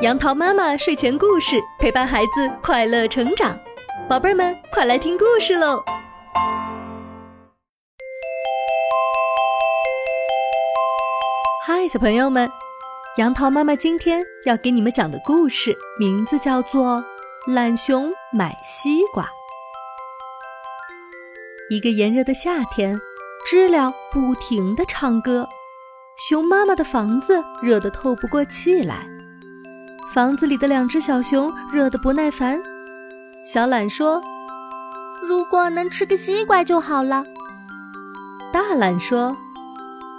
杨桃妈妈睡前故事陪伴孩子快乐成长，宝贝儿们快来听故事喽！嗨，小朋友们，杨桃妈妈今天要给你们讲的故事名字叫做《懒熊买西瓜》。一个炎热的夏天，知了不停地唱歌，熊妈妈的房子热得透不过气来。房子里的两只小熊热得不耐烦。小懒说：“如果能吃个西瓜就好了。”大懒说：“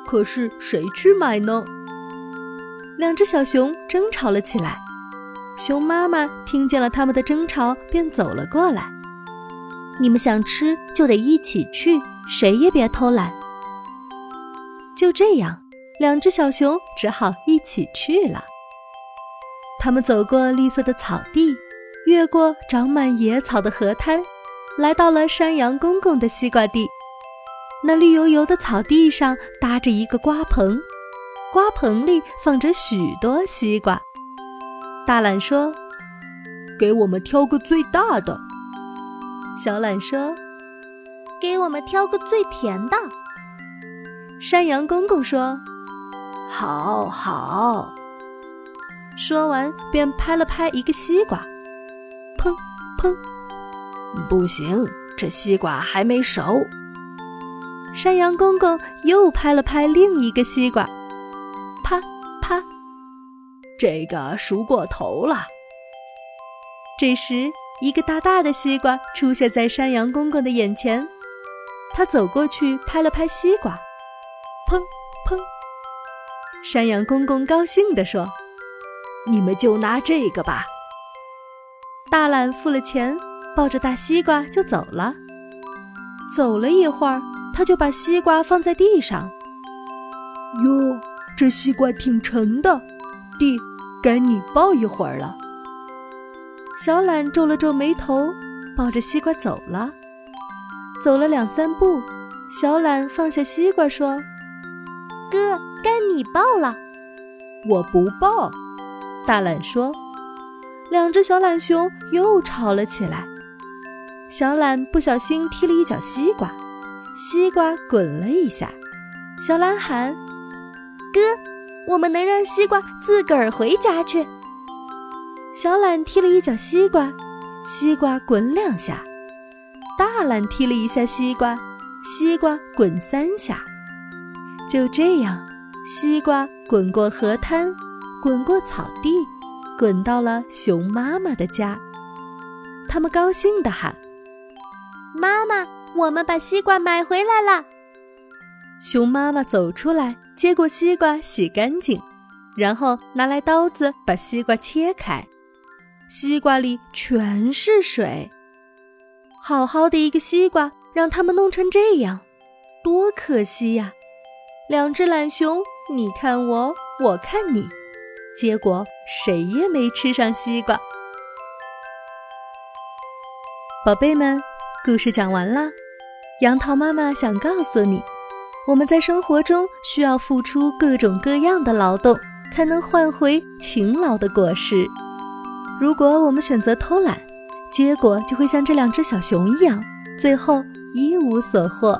可是谁去买呢？”两只小熊争吵了起来。熊妈妈听见了他们的争吵，便走了过来：“你们想吃就得一起去，谁也别偷懒。”就这样，两只小熊只好一起去了。他们走过绿色的草地，越过长满野草的河滩，来到了山羊公公的西瓜地。那绿油油的草地上搭着一个瓜棚，瓜棚里放着许多西瓜。大懒说：“给我们挑个最大的。”小懒说：“给我们挑个最甜的。”山羊公公说：“好好。”说完，便拍了拍一个西瓜，砰砰！不行，这西瓜还没熟。山羊公公又拍了拍另一个西瓜，啪啪！这个熟过头了。这时，一个大大的西瓜出现在山羊公公的眼前，他走过去拍了拍西瓜，砰砰！山羊公公高兴地说。你们就拿这个吧。大懒付了钱，抱着大西瓜就走了。走了一会儿，他就把西瓜放在地上。哟，这西瓜挺沉的，弟，该你抱一会儿了。小懒皱了皱眉头，抱着西瓜走了。走了两三步，小懒放下西瓜说：“哥，该你抱了。”我不抱。大懒说：“两只小懒熊又吵了起来。小懒不小心踢了一脚西瓜，西瓜滚了一下。小懒喊：‘哥，我们能让西瓜自个儿回家去。’小懒踢了一脚西瓜，西瓜滚两下。大懒踢了一下西瓜，西瓜滚三下。就这样，西瓜滚过河滩。”滚过草地，滚到了熊妈妈的家。他们高兴地喊：“妈妈，我们把西瓜买回来了！”熊妈妈走出来，接过西瓜，洗干净，然后拿来刀子把西瓜切开。西瓜里全是水，好好的一个西瓜，让他们弄成这样，多可惜呀！两只懒熊，你看我，我看你。结果谁也没吃上西瓜。宝贝们，故事讲完啦。杨桃妈妈想告诉你，我们在生活中需要付出各种各样的劳动，才能换回勤劳的果实。如果我们选择偷懒，结果就会像这两只小熊一样，最后一无所获。